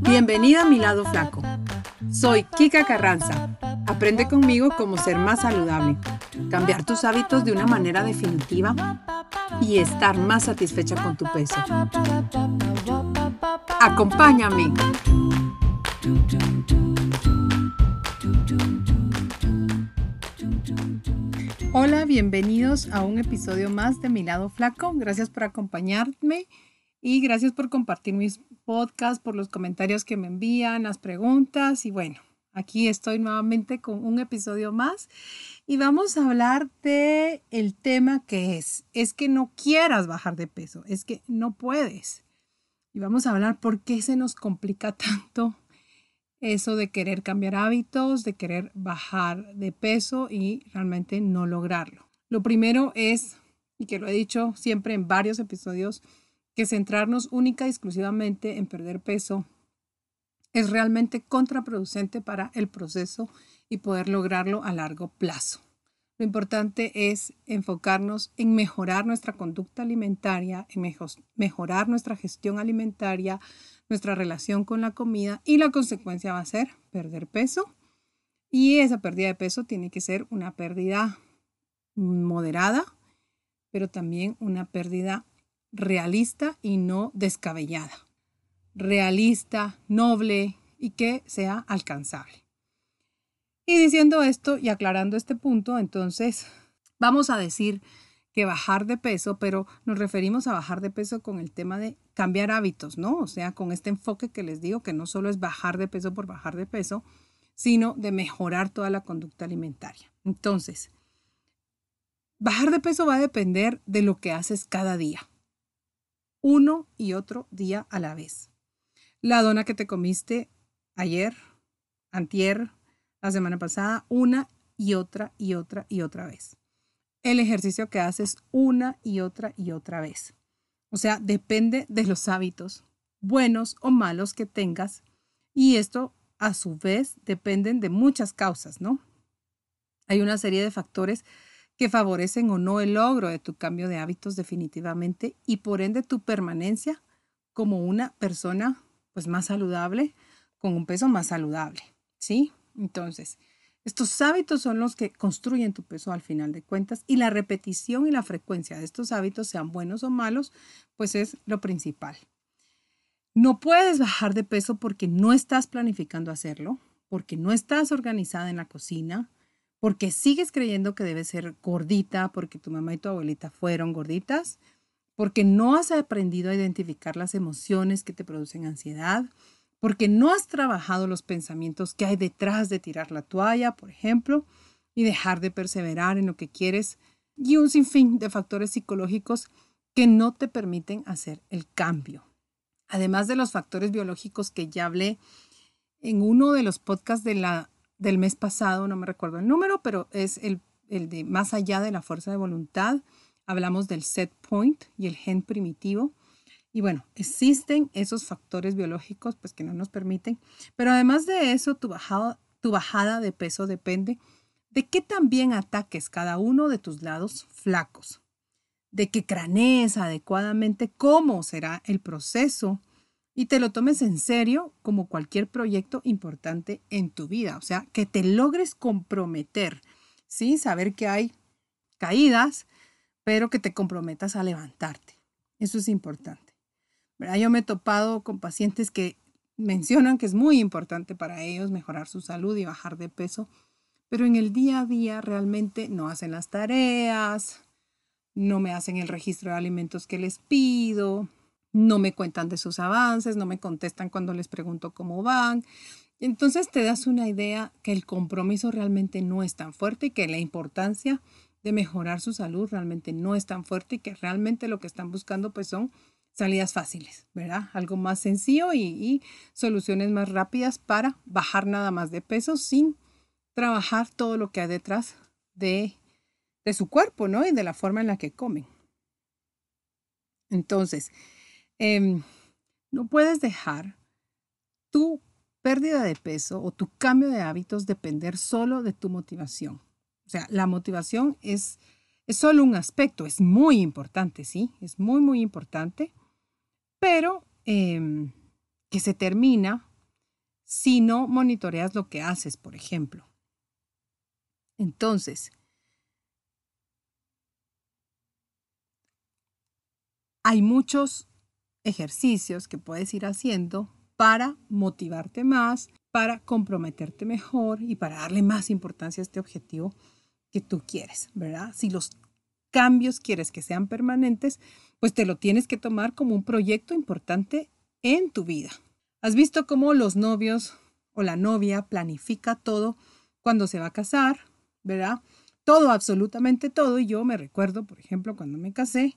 Bienvenida a mi lado flaco. Soy Kika Carranza. Aprende conmigo cómo ser más saludable, cambiar tus hábitos de una manera definitiva y estar más satisfecha con tu peso. Acompáñame. Hola, bienvenidos a un episodio más de Mi lado flaco. Gracias por acompañarme y gracias por compartir mis podcasts, por los comentarios que me envían, las preguntas y bueno, aquí estoy nuevamente con un episodio más y vamos a hablar de el tema que es es que no quieras bajar de peso, es que no puedes. Y vamos a hablar por qué se nos complica tanto eso de querer cambiar hábitos, de querer bajar de peso y realmente no lograrlo. Lo primero es, y que lo he dicho siempre en varios episodios, que centrarnos única y exclusivamente en perder peso es realmente contraproducente para el proceso y poder lograrlo a largo plazo. Lo importante es enfocarnos en mejorar nuestra conducta alimentaria, en mejorar nuestra gestión alimentaria, nuestra relación con la comida y la consecuencia va a ser perder peso. Y esa pérdida de peso tiene que ser una pérdida moderada, pero también una pérdida realista y no descabellada. Realista, noble y que sea alcanzable. Y diciendo esto y aclarando este punto, entonces vamos a decir que bajar de peso, pero nos referimos a bajar de peso con el tema de cambiar hábitos, ¿no? O sea, con este enfoque que les digo, que no solo es bajar de peso por bajar de peso, sino de mejorar toda la conducta alimentaria. Entonces, bajar de peso va a depender de lo que haces cada día uno y otro día a la vez. La dona que te comiste ayer, antier, la semana pasada, una y otra y otra y otra vez. El ejercicio que haces una y otra y otra vez. O sea, depende de los hábitos, buenos o malos que tengas. Y esto, a su vez, dependen de muchas causas, ¿no? Hay una serie de factores que favorecen o no el logro de tu cambio de hábitos definitivamente y por ende tu permanencia como una persona pues más saludable, con un peso más saludable, ¿sí? Entonces, estos hábitos son los que construyen tu peso al final de cuentas y la repetición y la frecuencia de estos hábitos, sean buenos o malos, pues es lo principal. No puedes bajar de peso porque no estás planificando hacerlo, porque no estás organizada en la cocina, porque sigues creyendo que debes ser gordita, porque tu mamá y tu abuelita fueron gorditas, porque no has aprendido a identificar las emociones que te producen ansiedad, porque no has trabajado los pensamientos que hay detrás de tirar la toalla, por ejemplo, y dejar de perseverar en lo que quieres, y un sinfín de factores psicológicos que no te permiten hacer el cambio. Además de los factores biológicos que ya hablé en uno de los podcasts de la del mes pasado, no me recuerdo el número, pero es el, de más allá de la fuerza de voluntad. Hablamos del set point y el gen primitivo. Y bueno, existen esos factores biológicos pues, que no nos permiten, pero además de eso, tu bajada, tu bajada de peso depende de qué también ataques cada uno de tus lados flacos, de que cranees adecuadamente cómo será el proceso y te lo tomes en serio como cualquier proyecto importante en tu vida. O sea, que te logres comprometer, ¿sí? Saber que hay caídas, pero que te comprometas a levantarte. Eso es importante. Yo me he topado con pacientes que mencionan que es muy importante para ellos mejorar su salud y bajar de peso, pero en el día a día realmente no hacen las tareas, no me hacen el registro de alimentos que les pido, no me cuentan de sus avances, no me contestan cuando les pregunto cómo van. Entonces te das una idea que el compromiso realmente no es tan fuerte y que la importancia de mejorar su salud realmente no es tan fuerte y que realmente lo que están buscando pues son salidas fáciles, ¿verdad? Algo más sencillo y, soluciones más rápidas para bajar nada más de peso sin trabajar todo lo que hay detrás de, de su cuerpo, ¿no? Y de la forma en la que comen. Entonces, Em, no puedes dejar tu pérdida de peso o tu cambio de hábitos depender solo de tu motivación. O sea, la motivación es, solo un aspecto, es muy importante, sí, es muy, muy importante, pero em, que se termina si no monitoreas lo que haces, por ejemplo. Entonces, hay muchos ejercicios que puedes ir haciendo para motivarte más, para comprometerte mejor y para darle más importancia a este objetivo que tú quieres, ¿verdad? Si los cambios quieres que sean permanentes, pues te lo tienes que tomar como un proyecto importante en tu vida. ¿Has visto cómo los novios o la novia planifica todo cuando se va a casar, ¿verdad? Todo, absolutamente todo. Y yo me recuerdo, por ejemplo, cuando me casé,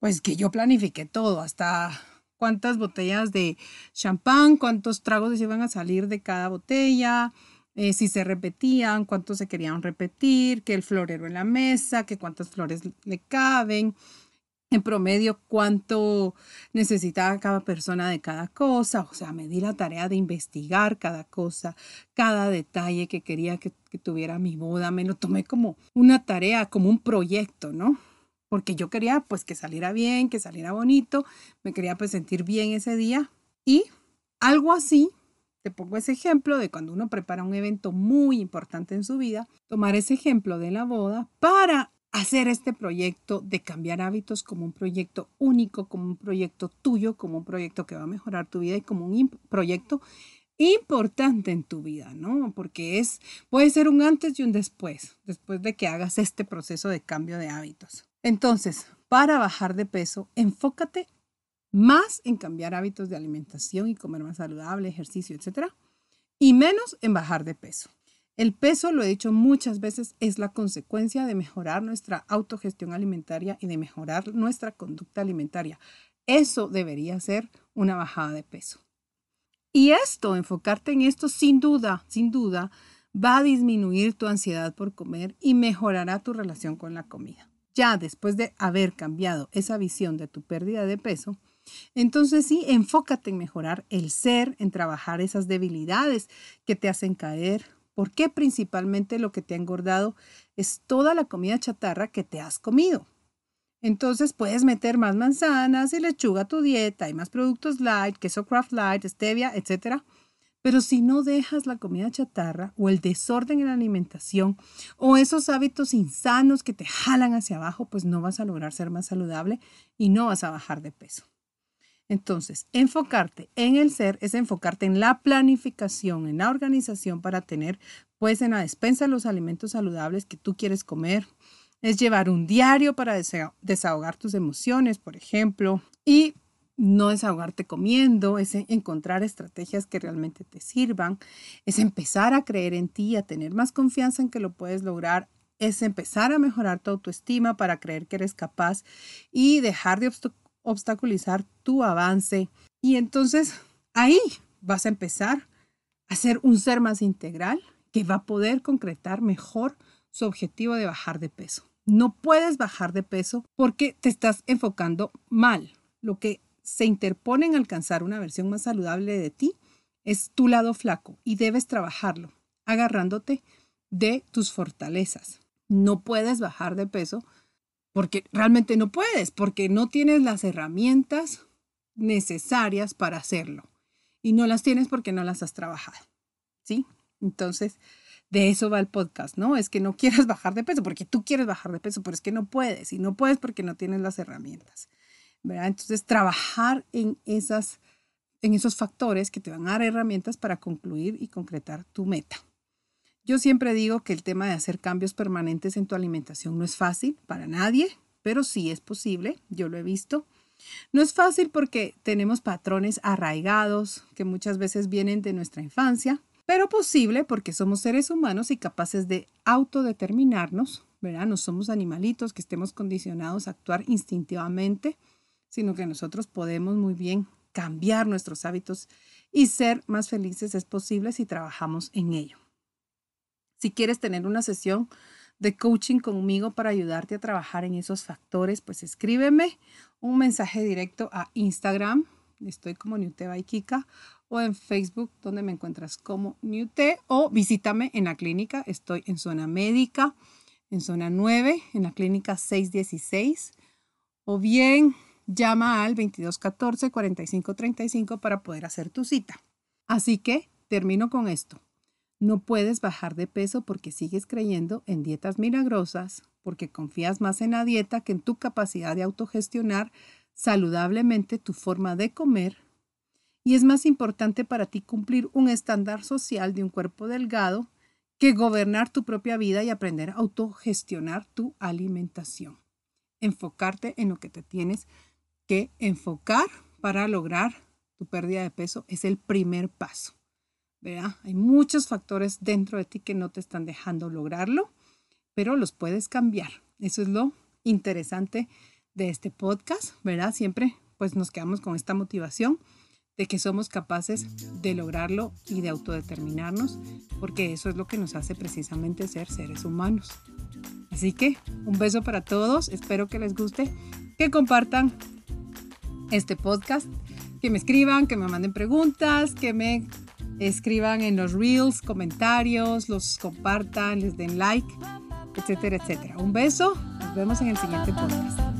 pues que yo planifiqué todo, hasta cuántas botellas de champán, cuántos tragos iban a salir de cada botella, eh, si se repetían, cuántos se querían repetir, que el florero en la mesa, que cuántas flores le caben, en promedio cuánto necesitaba cada persona de cada cosa. O sea, me di la tarea de investigar cada cosa, cada detalle que quería que, que tuviera mi boda. Me lo tomé como una tarea, como un proyecto, ¿no? Porque yo quería pues que saliera bien, que saliera bonito, me quería pues sentir bien ese día y algo así, te pongo ese ejemplo de cuando uno prepara un evento muy importante en su vida, tomar ese ejemplo de la boda para hacer este proyecto de cambiar hábitos como un proyecto único, como un proyecto tuyo, como un proyecto que va a mejorar tu vida y como un proyecto importante en tu vida, ¿no? Porque es puede ser un antes y un después, después de que hagas este proceso de cambio de hábitos. Entonces, para bajar de peso, enfócate más en cambiar hábitos de alimentación y comer más saludable, ejercicio, etcétera, y menos en bajar de peso. El peso, lo he dicho muchas veces, es la consecuencia de mejorar nuestra autogestión alimentaria y de mejorar nuestra conducta alimentaria. Eso debería ser una bajada de peso. Y esto, enfocarte en esto, sin duda, sin duda, va a disminuir tu ansiedad por comer y mejorará tu relación con la comida ya después de haber cambiado esa visión de tu pérdida de peso, entonces sí, enfócate en mejorar el ser, en trabajar esas debilidades que te hacen caer, porque principalmente lo que te ha engordado es toda la comida chatarra que te has comido. Entonces puedes meter más manzanas y lechuga a tu dieta y más productos light, queso craft light, stevia, etcétera pero si no dejas la comida chatarra o el desorden en la alimentación o esos hábitos insanos que te jalan hacia abajo, pues no vas a lograr ser más saludable y no vas a bajar de peso. Entonces, enfocarte en el ser es enfocarte en la planificación, en la organización para tener pues en la despensa los alimentos saludables que tú quieres comer. Es llevar un diario para desahogar tus emociones, por ejemplo, y no desahogarte comiendo, es encontrar estrategias que realmente te sirvan, es empezar a creer en ti, a tener más confianza en que lo puedes lograr, es empezar a mejorar tu autoestima para creer que eres capaz y dejar de obstaculizar tu avance. Y entonces ahí vas a empezar a ser un ser más integral que va a poder concretar mejor su objetivo de bajar de peso. No puedes bajar de peso porque te estás enfocando mal. Lo que se interpone en alcanzar una versión más saludable de ti es tu lado flaco y debes trabajarlo, agarrándote de tus fortalezas. No puedes bajar de peso porque realmente no puedes, porque no tienes las herramientas necesarias para hacerlo. Y no las tienes porque no las has trabajado. ¿Sí? Entonces, de eso va el podcast, ¿no? Es que no quieres bajar de peso porque tú quieres bajar de peso, pero es que no puedes. Y no puedes porque no tienes las herramientas. Entonces, trabajar en, esas, en esos factores que te van a dar herramientas para concluir y concretar tu meta. Yo siempre digo que el tema de hacer cambios permanentes en tu alimentación no es fácil para nadie, pero sí es posible, yo lo he visto. No es fácil porque tenemos patrones arraigados que muchas veces vienen de nuestra infancia, pero posible porque somos seres humanos y capaces de autodeterminarnos, ¿verdad? No somos animalitos que estemos condicionados a actuar instintivamente sino que nosotros podemos muy bien cambiar nuestros hábitos y ser más felices es posible si trabajamos en ello. Si quieres tener una sesión de coaching conmigo para ayudarte a trabajar en esos factores, pues escríbeme un mensaje directo a Instagram, estoy como Newte Kika, o en Facebook, donde me encuentras como Newte, o visítame en la clínica, estoy en zona médica, en zona 9, en la clínica 616, o bien llama al 2214 4535 para poder hacer tu cita. Así que termino con esto. No puedes bajar de peso porque sigues creyendo en dietas milagrosas, porque confías más en la dieta que en tu capacidad de autogestionar saludablemente tu forma de comer. Y es más importante para ti cumplir un estándar social de un cuerpo delgado que gobernar tu propia vida y aprender a autogestionar tu alimentación. Enfocarte en lo que te tienes que enfocar para lograr tu pérdida de peso es el primer paso. Hay muchos factores dentro de ti que no te están dejando lograrlo, pero los puedes cambiar. Eso es lo interesante de este podcast, ¿verdad? Siempre pues nos quedamos con esta motivación de que somos capaces de lograrlo y de autodeterminarnos, porque eso es lo que nos hace precisamente ser seres humanos. Así que un beso para todos, espero que les guste, que compartan este podcast, que me escriban, que me manden preguntas, que me escriban en los reels, comentarios, los compartan, les den like, etcétera, etcétera. Un beso, nos vemos en el siguiente podcast.